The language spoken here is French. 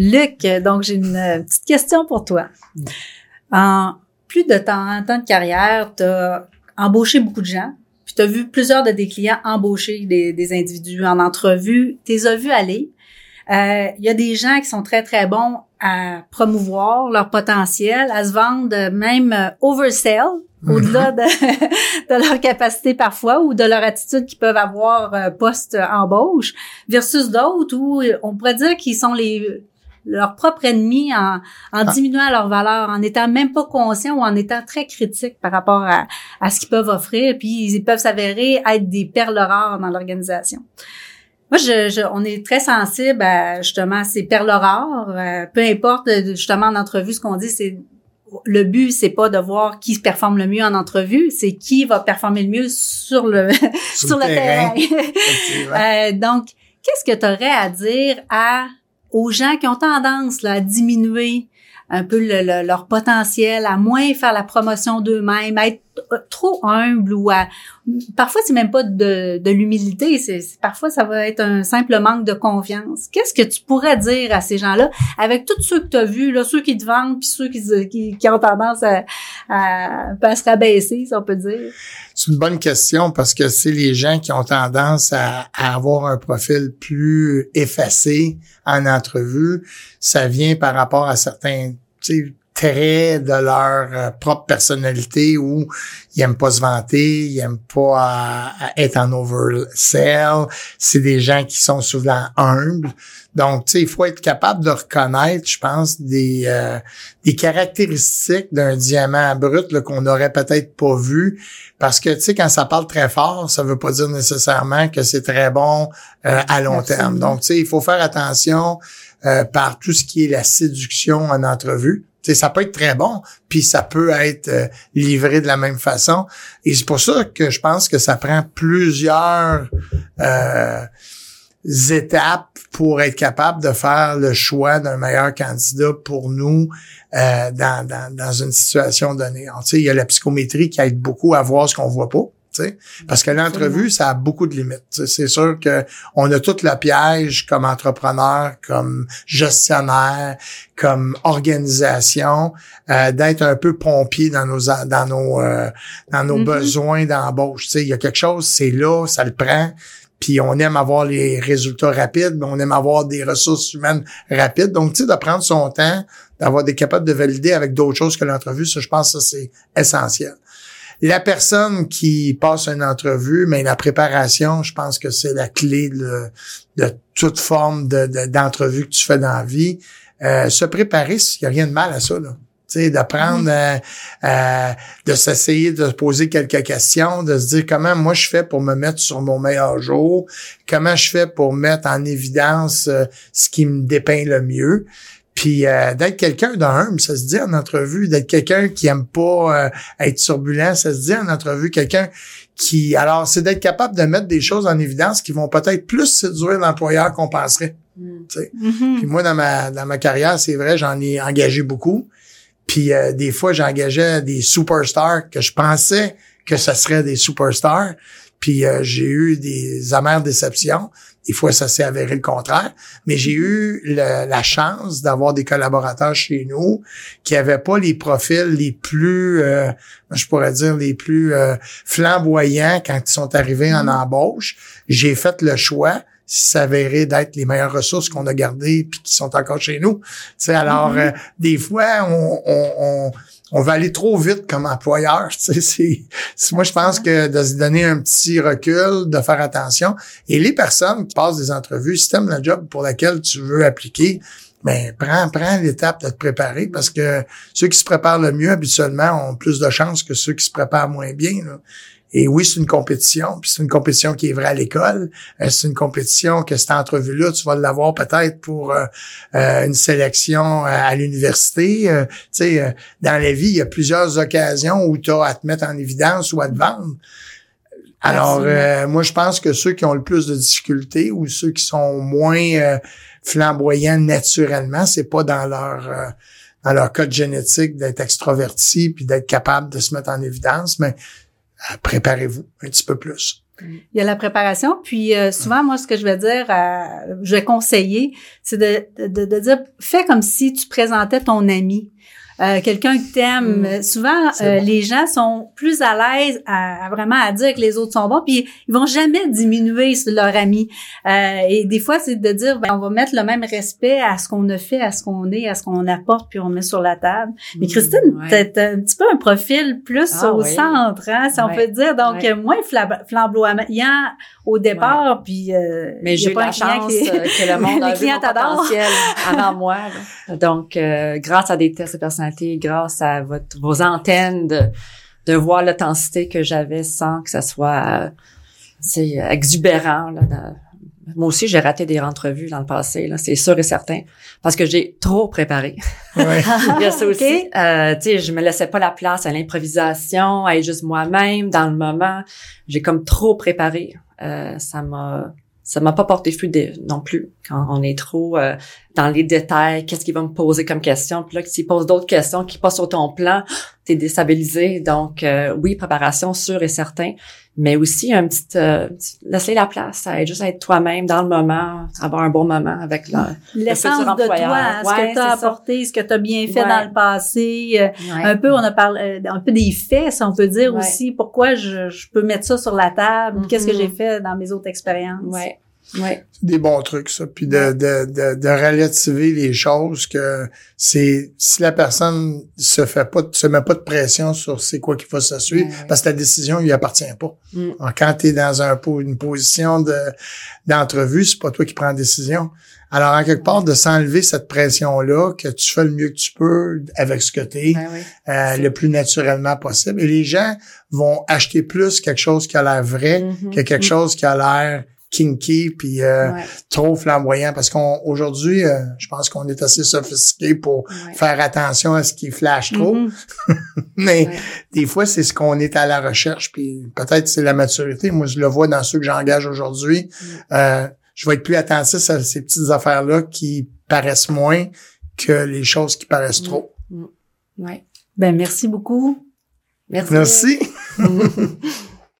Luc, donc j'ai une euh, petite question pour toi. En plus de temps, temps de carrière, tu as embauché beaucoup de gens, puis tu as vu plusieurs de tes clients embaucher des, des individus en entrevue. Tu les as vus aller. Euh, Il y a des gens qui sont très, très bons à promouvoir leur potentiel, à se vendre même euh, oversell, au-delà de, de, leur capacité parfois ou de leur attitude qu'ils peuvent avoir euh, post-embauche, versus d'autres où on pourrait dire qu'ils sont les leurs propres ennemis en, en ah. diminuant leur valeur, en étant même pas conscients ou en étant très critiques par rapport à, à ce qu'ils peuvent offrir, puis ils peuvent s'avérer être des perles rares dans l'organisation. Moi, je, je, on est très sensible à justement ces perles rares. Euh, peu importe justement en entrevue, ce qu'on dit, c'est le but, c'est pas de voir qui performe le mieux en entrevue, c'est qui va performer le mieux sur le sur, le terrain. euh, donc, qu'est-ce que tu aurais à dire à aux gens qui ont tendance à diminuer un peu leur potentiel, à moins faire la promotion d'eux-mêmes, à être trop humble ou à parfois c'est même pas de, de l'humilité, c'est parfois ça va être un simple manque de confiance. Qu'est-ce que tu pourrais dire à ces gens-là avec tous ceux que tu as vus, là, ceux qui te vendent puis ceux qui, qui, qui ont tendance à, à, à, se rabaisser, si on peut dire? C'est une bonne question parce que c'est les gens qui ont tendance à, à avoir un profil plus effacé en entrevue. Ça vient par rapport à certains traits de leur euh, propre personnalité où ils aiment pas se vanter, ils aiment pas euh, être en oversell. C'est des gens qui sont souvent humbles. Donc, tu sais, il faut être capable de reconnaître, je pense, des, euh, des caractéristiques d'un diamant brut qu'on n'aurait peut-être pas vu. Parce que, tu sais, quand ça parle très fort, ça veut pas dire nécessairement que c'est très bon à long terme. Donc, tu sais, il faut faire attention par tout ce qui est la séduction en entrevue ça peut être très bon, puis ça peut être euh, livré de la même façon. Et c'est pour ça que je pense que ça prend plusieurs euh, étapes pour être capable de faire le choix d'un meilleur candidat pour nous euh, dans, dans, dans, une situation donnée. il y a la psychométrie qui aide beaucoup à voir ce qu'on voit pas. Parce que l'entrevue, ça a beaucoup de limites. C'est sûr que on a tout le piège comme entrepreneur, comme gestionnaire, comme organisation, euh, d'être un peu pompier dans nos dans nos euh, dans nos mm-hmm. besoins d'embauche. Il y a quelque chose, c'est là, ça le prend. Puis on aime avoir les résultats rapides, mais on aime avoir des ressources humaines rapides. Donc, tu sais, de prendre son temps, d'avoir des capables de valider avec d'autres choses que l'entrevue, ça, je pense que c'est essentiel. La personne qui passe une entrevue, mais la préparation, je pense que c'est la clé de, de toute forme d'entrevue que tu fais dans la vie. Euh, se préparer, il n'y a rien de mal à ça. Là d'apprendre mm-hmm. euh, de s'essayer de poser quelques questions, de se dire comment moi je fais pour me mettre sur mon meilleur jour, comment je fais pour mettre en évidence euh, ce qui me dépeint le mieux. Puis euh, d'être quelqu'un d'humble, ça se dit en entrevue, d'être quelqu'un qui aime pas euh, être turbulent, ça se dit en entrevue, quelqu'un qui alors c'est d'être capable de mettre des choses en évidence qui vont peut-être plus séduire l'employeur qu'on penserait. Mm. Mm-hmm. Puis moi dans ma dans ma carrière, c'est vrai, j'en ai engagé beaucoup. Puis euh, des fois, j'engageais des superstars que je pensais que ce serait des superstars. Puis j'ai eu des amères déceptions. Des fois, ça s'est avéré le contraire. Mais j'ai eu la chance d'avoir des collaborateurs chez nous qui avaient pas les profils les plus, euh, je pourrais dire, les plus euh, flamboyants quand ils sont arrivés en mm-hmm. embauche. J'ai fait le choix si ça s'avérait d'être les meilleures ressources qu'on a gardées puis qui sont encore chez nous. sais, alors, mm-hmm. euh, des fois, on, on on va aller trop vite comme employeur. Tu sais, moi, je pense que de se donner un petit recul, de faire attention. Et les personnes qui passent des entrevues, si tu aimes le job pour lequel tu veux appliquer, ben prends, prends l'étape de te préparer parce que ceux qui se préparent le mieux habituellement ont plus de chances que ceux qui se préparent moins bien. Et oui, c'est une compétition, puis c'est une compétition qui est vraie à l'école. Euh, c'est une compétition que cette entrevue-là, tu vas l'avoir peut-être pour euh, euh, une sélection à l'université. tu sais, dans la vie, il y a plusieurs occasions où tu as à te mettre en évidence ou à te vendre. Alors, moi, je pense que ceux qui ont le plus de difficultés ou ceux qui sont moins flamboyants naturellement, c'est pas dans leur dans leur code génétique d'être extroverti puis d'être capable de se mettre en évidence, mais euh, préparez-vous un petit peu plus. Il y a la préparation. Puis euh, souvent, moi, ce que je vais dire, euh, je vais conseiller, c'est de, de, de dire, fais comme si tu présentais ton ami. Euh, quelqu'un que t'aimes. Mm. Souvent, euh, bon. les gens sont plus à l'aise à, à vraiment à dire que les autres sont bons, puis ils vont jamais diminuer sur leur ami. Euh, et des fois, c'est de dire, ben, on va mettre le même respect à ce qu'on a fait, à ce qu'on est, à ce qu'on apporte, puis on met sur la table. Mais Christine, Mm, Ouais. t'as un petit peu un profil plus Ah au oui. centre, hein, si on peut dire. Donc, Ouais. moins fla- flamboyant au départ, puis euh, Mais j'ai pas la un chance qui- euh, que le monde a vu mon potentiel avant moi. là. Donc, euh, grâce à des tests de personnalité, grâce à votre, vos antennes, de, de voir l'intensité que j'avais sans que ça soit euh, c'est exubérant. Là, dans- moi aussi, j'ai raté des entrevues dans le passé, là, c'est sûr et certain, parce que j'ai trop préparé. Ouais. Il y a ça Ok. aussi. Euh, tu sais, je me laissais pas la place à l'improvisation, à être juste moi-même dans le moment. J'ai comme trop préparé. Euh, ça m'a ça m'a pas porté fruit de- non plus quand on est trop euh, dans les détails, qu'est-ce qu'il va me poser comme question? Puis là, s'il pose d'autres questions qui passent sur ton plan, t'es déstabilisé. Donc, euh, oui, préparation sûr et certain, mais aussi un petit, euh, laisser la place à être juste à être toi-même dans le moment, avoir un bon moment avec la, l'essence de toi, employeur. hein, ce Ouais, que tu as apporté, ce que tu as bien fait Ouais. dans le passé. euh, Ouais. Un peu, on a parlé euh, un peu des faits, si on peut dire aussi, pourquoi je, je peux mettre ça sur la table, qu'est-ce que j'ai fait dans mes autres expériences. Ouais. Ouais. des bons trucs, ça. Puis de, de, de, de relativer les choses que c'est si la personne se fait pas se met pas de pression sur c'est quoi qu'il faut se suivre, Ouais, parce que la décision lui appartient pas. Mm. Quand tu es dans un, une position de d'entrevue, c'est pas toi qui prends la décision. Alors, en quelque part, de s'enlever cette pression-là, que tu fais le mieux que tu peux avec ce que tu es, euh, le plus naturellement possible. Et les gens vont acheter plus quelque chose qui a l'air vrai Mhm. que quelque chose qui a l'air kinky puis euh, Ouais. trop flamboyant parce qu'aujourd'hui je pense qu'on est assez sophistiqué pour Ouais. faire attention à ce qui flash trop Mhm. mais Ouais. des fois c'est ce qu'on est à la recherche puis peut-être c'est la maturité moi je le vois dans ceux que j'engage aujourd'hui Mm. Euh, je vais être plus attentif à ces petites affaires là qui paraissent moins que les choses qui paraissent Mm. trop Ouais. Ben, merci beaucoup. Merci. merci